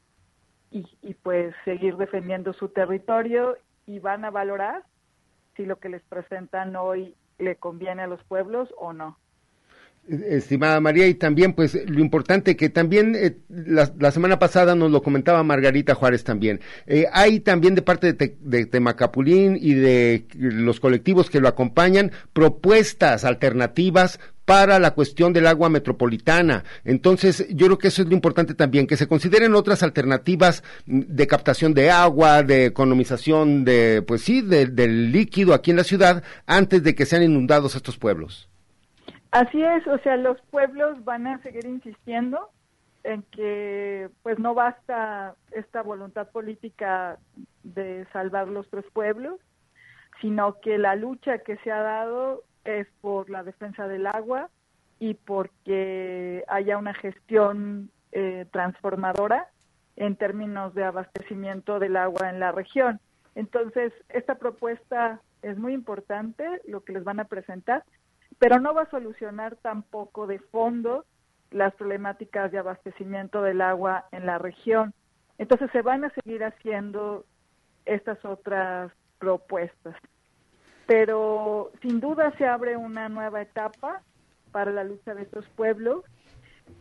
y, y pues seguir defendiendo su territorio y van a valorar si lo que les presentan hoy le conviene a los pueblos o no. Estimada María, y también pues lo importante que también eh, la, semana pasada nos lo comentaba Margarita Juárez también, eh, hay también de parte de, Te, de, Temacapulín y de los colectivos que lo acompañan propuestas alternativas para la cuestión del agua metropolitana. Entonces, yo creo que eso es lo importante también, que se consideren otras alternativas de captación de agua, de economización de, pues sí, de, del líquido aquí en la ciudad antes de que sean inundados estos pueblos. Así es, o sea, los pueblos van a seguir insistiendo en que pues no basta esta voluntad política de salvar los tres pueblos, sino que la lucha que se ha dado es por la defensa del agua y porque haya una gestión eh, transformadora en términos de abastecimiento del agua en la región. Entonces, esta propuesta es muy importante, lo que les van a presentar, pero no va a solucionar tampoco de fondo las problemáticas de abastecimiento del agua en la región. Entonces se van a seguir haciendo estas otras propuestas. Pero sin duda se abre una nueva etapa para la lucha de estos pueblos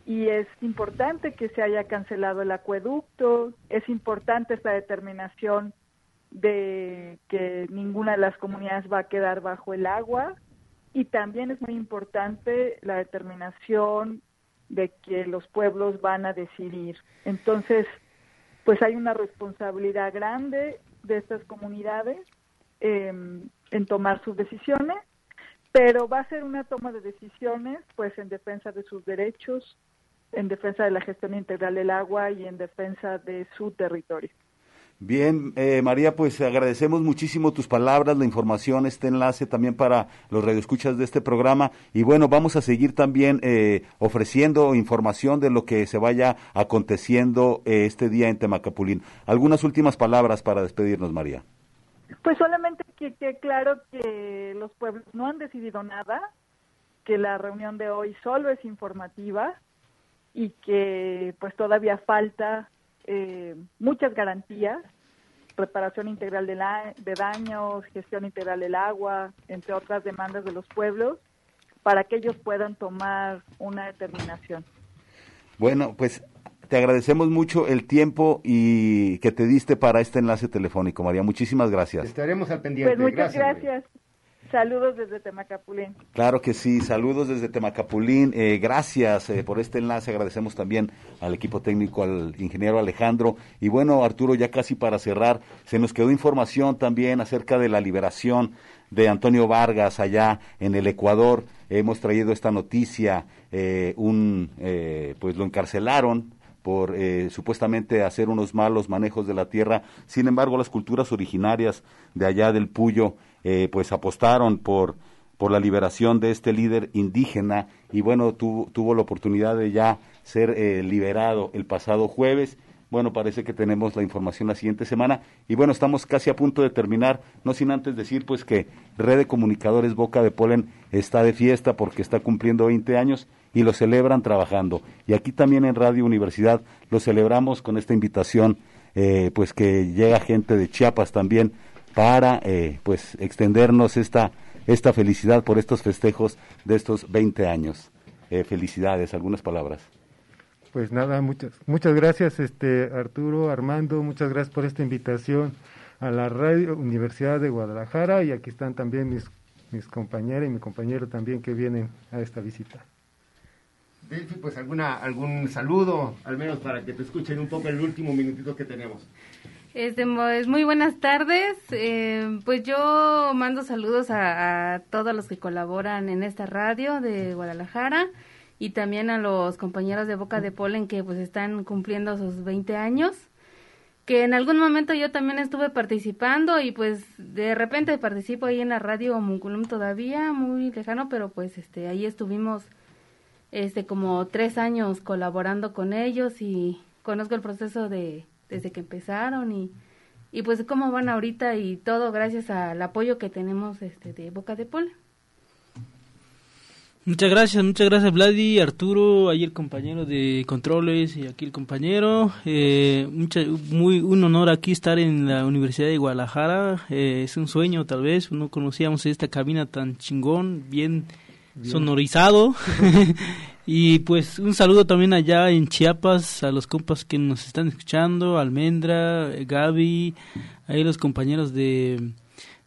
y es importante que se haya cancelado el acueducto, es importante esta determinación de que ninguna de las comunidades va a quedar bajo el agua, y también es muy importante la determinación de que los pueblos van a decidir. Entonces, pues hay una responsabilidad grande de estas comunidades em, en tomar sus decisiones, pero va a ser una toma de decisiones pues en defensa de sus derechos, en defensa de la gestión integral del agua y en defensa de su territorio. Bien, eh, María, pues agradecemos muchísimo tus palabras, la información, este enlace también para los radioescuchas de este programa. Y bueno, vamos a seguir también eh, ofreciendo información de lo que se vaya aconteciendo eh, este día en Temacapulín. Algunas últimas palabras para despedirnos, María. Pues solamente que, que claro que los pueblos no han decidido nada, que la reunión de hoy solo es informativa y que pues todavía falta eh, muchas garantías, reparación integral de, la, de daños, gestión integral del agua, entre otras demandas de los pueblos, para que ellos puedan tomar una determinación. Bueno, pues te agradecemos mucho el tiempo y que te diste para este enlace telefónico, María. Muchísimas gracias. Estaremos al pendiente. Pues muchas gracias. Saludos desde Temacapulín. Claro que sí, saludos desde Temacapulín. Eh, gracias eh, por este enlace. Agradecemos también al equipo técnico, al ingeniero Alejandro. Y bueno, Arturo, ya casi para cerrar, se nos quedó información también acerca de la liberación de Antonio Vargas allá en el Ecuador. Hemos traído esta noticia, eh, un, pues lo encarcelaron por supuestamente hacer unos malos manejos de la tierra. Sin embargo, las culturas originarias de allá del Puyo eh, pues apostaron por, por la liberación de este líder indígena y bueno, tuvo la oportunidad de ya ser eh, liberado el pasado jueves. Bueno, parece que tenemos la información la siguiente semana y bueno, estamos casi a punto de terminar, no sin antes decir pues que Red de Comunicadores Boca de Polen está de fiesta porque está cumpliendo 20 años y lo celebran trabajando. Y aquí también en Radio Universidad lo celebramos con esta invitación, eh, pues que llega gente de Chiapas también para eh, pues extendernos esta, esta felicidad por estos festejos de estos 20 años. Eh, felicidades, algunas palabras. Pues nada, muchas, muchas gracias este Arturo, Armando, muchas gracias por esta invitación a la Radio Universidad de Guadalajara y aquí están también mis, mis compañeras y mi compañero también que vienen a esta visita. Delphi, pues alguna, algún saludo, al menos para que te escuchen un poco el último minutito que tenemos. Este, muy buenas tardes. Eh, pues yo mando saludos a, todos los que colaboran en esta radio de Guadalajara y también a los compañeros de Boca de Polen que pues están cumpliendo sus 20 años. Que en algún momento yo también estuve participando y pues de repente participo ahí en la radio Munculum todavía, muy lejano, pero pues este ahí estuvimos este como tres años colaborando con ellos y conozco el proceso de desde que empezaron y, y pues cómo van ahorita y todo gracias al apoyo que tenemos este de Boca de Pola. Muchas gracias, muchas gracias Vladi, Arturo, ahí el compañero de controles y aquí el compañero. Eh, muy un honor aquí estar en la Universidad de Guadalajara. Eh, es un sueño tal vez, no conocíamos esta cabina tan chingón, bien. sonorizado Y pues un saludo también allá en Chiapas a los compas que nos están escuchando, Almendra, Gaby, ahí los compañeros de,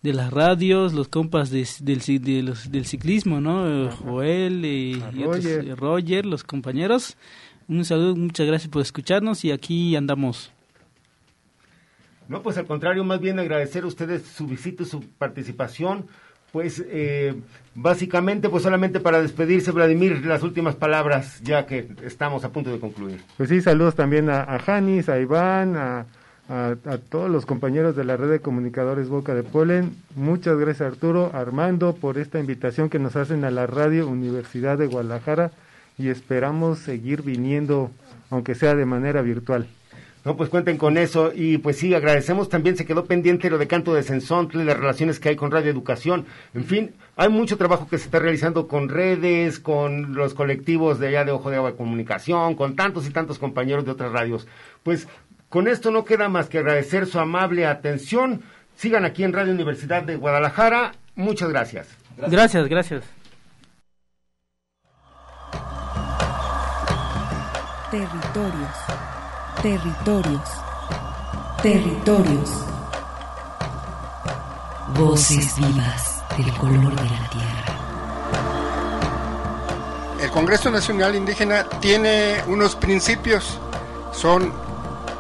de las radios, los compas de, del, del ciclismo, ¿no? Joel y, Roger. Roger, los compañeros. Un saludo, muchas gracias por escucharnos y aquí andamos. No, pues al contrario, más bien agradecer a ustedes su visita, su participación pues eh, básicamente pues solamente para despedirse Vladimir las últimas palabras ya que estamos a punto de concluir pues sí saludos también a, a Janis a Iván a, a, todos los compañeros de la red de comunicadores Boca de Polen. Muchas gracias Arturo Armando por esta invitación que nos hacen a la radio Universidad de Guadalajara y esperamos seguir viniendo aunque sea de manera virtual. No, pues cuenten con eso y pues sí, agradecemos. También, se quedó pendiente lo de Canto de Sensontle, las relaciones que hay con Radio Educación, en fin, hay mucho trabajo que se está realizando con redes, con los colectivos de allá de Ojo de Agua de Comunicación, con tantos y tantos compañeros de otras radios. Pues con esto no queda más que agradecer su amable atención. Sigan aquí en Radio Universidad de Guadalajara. Muchas gracias. Gracias, gracias. Territorios. Territorios. Territorios. Voces vivas del color de la tierra. El Congreso Nacional Indígena tiene unos principios. Son